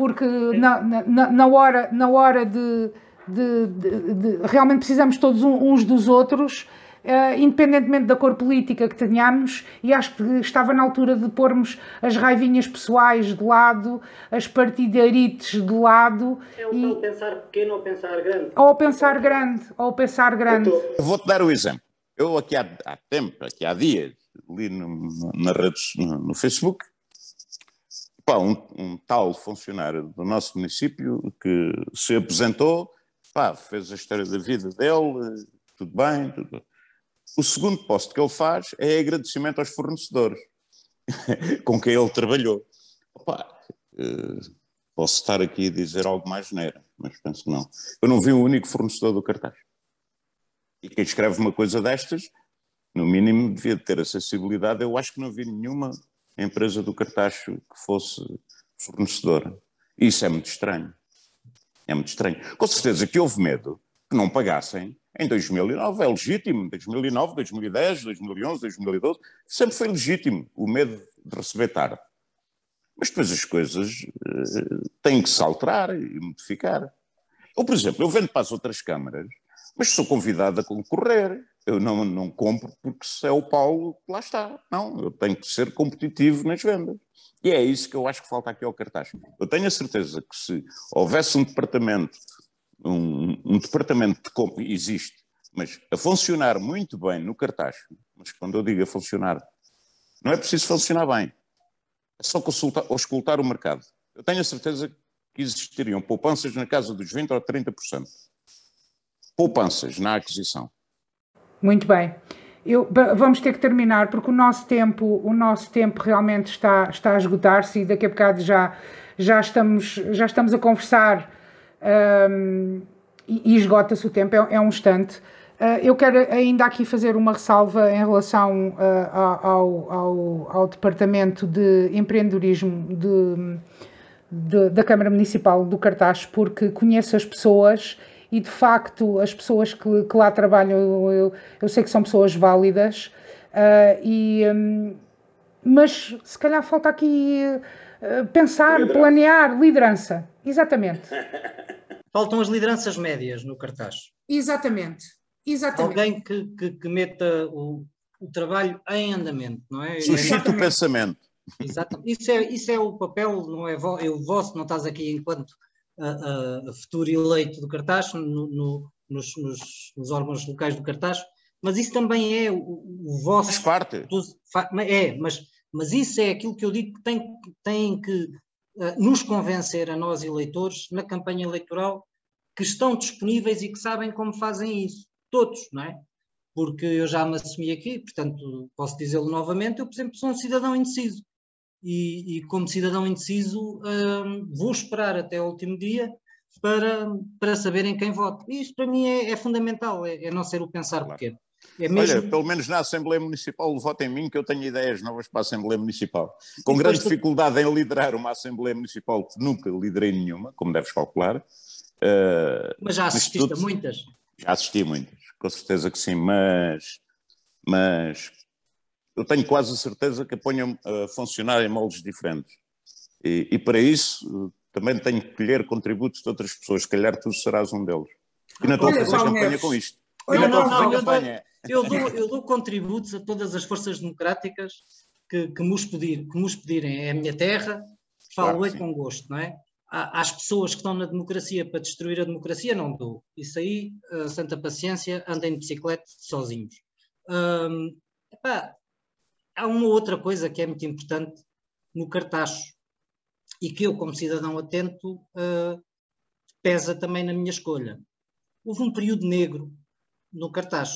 porque na, na, na hora, na hora de, de, de, de realmente precisamos todos uns dos outros, uh, independentemente da cor política que tenhamos, e acho que estava na altura de pormos as raivinhas pessoais de lado, as partidarites de lado. É um e... pensar pequeno ou pensar grande. Ou pensar grande, ou pensar grande. Eu vou-te dar o um exemplo. Eu aqui há, há, tempo, aqui há dias, li no, na redes, no, no Facebook, pá, um, um, tal funcionário do nosso município que se apresentou, pá, fez a história da vida dele, tudo bem, tudo O segundo post que ele faz é agradecimento aos fornecedores com quem ele trabalhou. Uh, posso estar aqui a dizer algo mais neira, mas penso que não. Eu não vi um único fornecedor do cartaz. E quem escreve uma coisa destas, no mínimo, devia ter acessibilidade. Eu acho que não vi nenhuma empresa do cartacho que fosse fornecedora. Isso é muito estranho. É muito estranho. Com certeza que houve medo que não pagassem em 2009. É legítimo. 2009, 2010, 2011, 2012. Sempre foi legítimo o medo de receber tarde. Mas depois as coisas uh, têm que se alterar e modificar. Ou, por exemplo, eu vendo para as outras câmaras, mas sou convidado a concorrer. Eu não, não compro porque se é o Paulo lá está. Não, eu tenho que ser competitivo nas vendas. E é isso que eu acho que falta aqui ao cartaz. Eu tenho a certeza que se houvesse um departamento, um, um departamento de compra, existe, mas a funcionar muito bem no cartaz, mas quando eu digo a funcionar, não é preciso funcionar bem, é só consultar escutar o mercado. Eu tenho a certeza que existiriam poupanças na casa dos 20% ou 30%. Poupanças na aquisição. Muito bem. Eu, vamos ter que terminar porque o nosso tempo, o nosso tempo realmente está, está a esgotar-se e daqui a bocado já, já, estamos, já estamos a conversar um, e, e esgota-se o tempo, é, é um instante. Uh, eu quero ainda aqui fazer uma ressalva em relação uh, ao, ao, ao, Departamento de Empreendedorismo de, de, da Câmara Municipal do Cartaz, porque conheço as pessoas e de facto as pessoas que, que lá trabalham, eu, eu, sei que são pessoas válidas, uh, e, um, mas se calhar falta aqui uh, pensar, liderança. planear, liderança, exatamente. Faltam as lideranças médias no cartaz. Exatamente, exatamente. Alguém que, que, que meta o, o trabalho em andamento, não é? Suscita o pensamento. Exatamente. Isso é, isso é o papel, não é, é o vosso, não estás aqui enquanto a, a futuro eleito do cartaz, no, no, nos, nos, nos, órgãos locais do cartaz, mas isso também é o, o vosso. Faz parte. É, mas, mas isso é aquilo que eu digo que tem, tem que uh, nos convencer a nós eleitores na campanha eleitoral que estão disponíveis e que sabem como fazem isso. Todos, não é? Porque eu já me assumi aqui, portanto, posso dizê-lo novamente, eu, por exemplo, sou um cidadão indeciso e, e como cidadão indeciso hum, vou esperar até o último dia para, para saber em quem voto. E isto para mim é, é fundamental, é, é, não ser o pensar claro. pequeno. É mesmo... Olha, pelo menos na Assembleia Municipal votem em mim que eu tenho ideias novas para a Assembleia Municipal. Com grande tu... dificuldade em liderar uma Assembleia Municipal que nunca liderei nenhuma, como deves calcular. Uh, mas já assististe a muitas? Já assisti a muitas, com certeza que sim, mas, mas eu tenho quase a certeza que a ponham a funcionar em moldes diferentes. E, e, para isso também tenho que colher contributos de outras pessoas, se calhar tu serás um deles. E não estou a fazer campanha com isto. Olha, não, não, eu, dou, eu, dou, eu dou contributos a todas as forças democráticas que, que, nos, pedir, que nos pedirem. É a minha terra, falo claro, com gosto, não é? Às pessoas que estão na democracia para destruir a democracia, não dou. Isso aí, santa paciência, andem de bicicleta sozinhos. Hum, epá, há uma outra coisa que é muito importante no cartaz e que eu, como cidadão atento, uh, pesa também na minha escolha. Houve um período negro no cartaz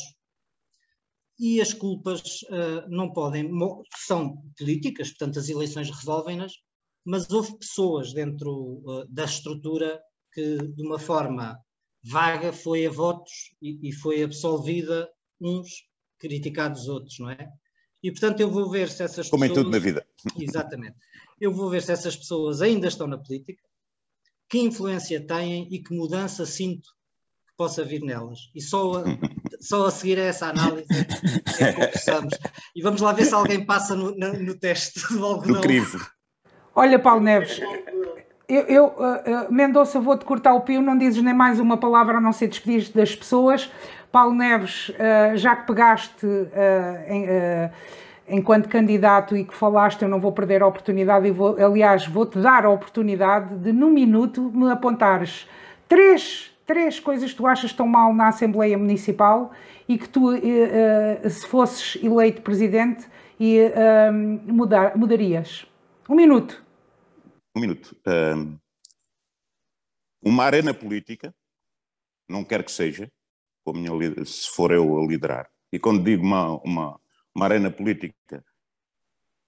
e as culpas uh, não podem, são políticas, portanto as eleições resolvem-nas, mas houve pessoas dentro uh, da estrutura que de uma forma vaga foi a votos e, e foi absolvida uns, criticados outros, não é? E, portanto, eu vou ver se essas Como pessoas... Como em tudo na vida. Exatamente. Eu vou ver se essas pessoas ainda estão na política, que influência têm e que mudança sinto que possa vir nelas. E só a, só a seguir a essa análise é que conversamos. E vamos lá ver se alguém passa no, no, no teste do algodão. Do crivo. Olha, Paulo Neves, eu, eu uh, uh, Mendonça, vou-te cortar o pio, não dizes nem mais uma palavra a não ser despedir das pessoas. Paulo Neves, uh, já que pegaste uh, em, uh, enquanto candidato e que falaste, eu não vou perder a oportunidade, e vou, aliás, vou-te dar a oportunidade de, num minuto, me apontares três, três coisas que tu achas estão mal na Assembleia Municipal e que tu, se fosses eleito presidente, e, mudar, mudarias. Um minuto. Um minuto. uma arena política, não quero que seja, minha, se for eu a liderar, e quando digo uma, uma, uma arena política,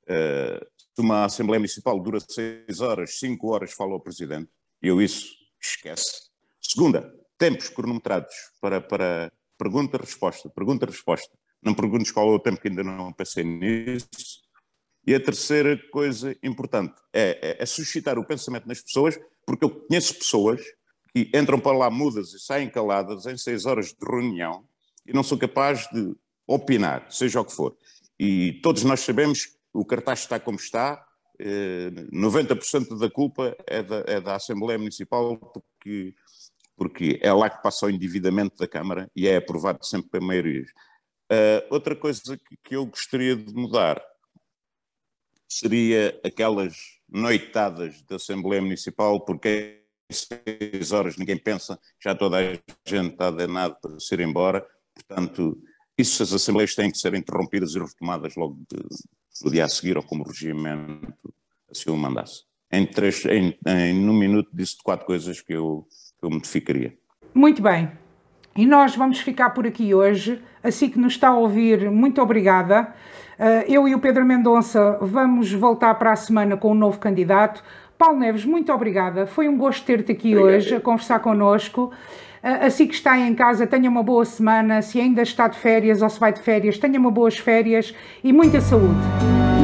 uh, uma Assembleia Municipal dura seis horas, cinco horas fala o Presidente, eu isso esquece. Segunda, tempos cronometrados para, para pergunta-resposta, pergunta-resposta. Não perguntes qual é o tempo que ainda não pensei nisso. E a terceira coisa importante é, é, é suscitar o pensamento nas pessoas, porque eu conheço pessoas que entram para lá mudas e saem caladas em seis horas de reunião e não sou capaz de opinar, seja o que for. E todos nós sabemos que o cartaz está como está, 90% eh, da culpa é da, é da, Assembleia Municipal, porque, porque é lá que passa o endividamento da Câmara e é aprovado sempre por maiorias. Uh, outra coisa que, que, eu gostaria de mudar seria aquelas noitadas da Assembleia Municipal, porque seis horas ninguém pensa, já toda a gente está danado para ser embora, portanto, isso as assembleias têm que ser interrompidas e retomadas logo de, no dia a seguir, ou como regimento assim o mandasse. Em, três, em, em um minuto disse quatro coisas que eu, que eu modificaria. Muito bem. E nós vamos ficar por aqui hoje. Assim que nos está a ouvir, muito obrigada. Eh, eu e o Pedro Mendonça vamos voltar para a semana com um novo candidato. Paulo Neves, muito obrigada. Foi um gosto ter-te aqui Obrigado. hoje a conversar connosco. Assim que está em casa, tenha uma boa semana. Se ainda está de férias ou se vai de férias, tenha uma boas férias e muita saúde.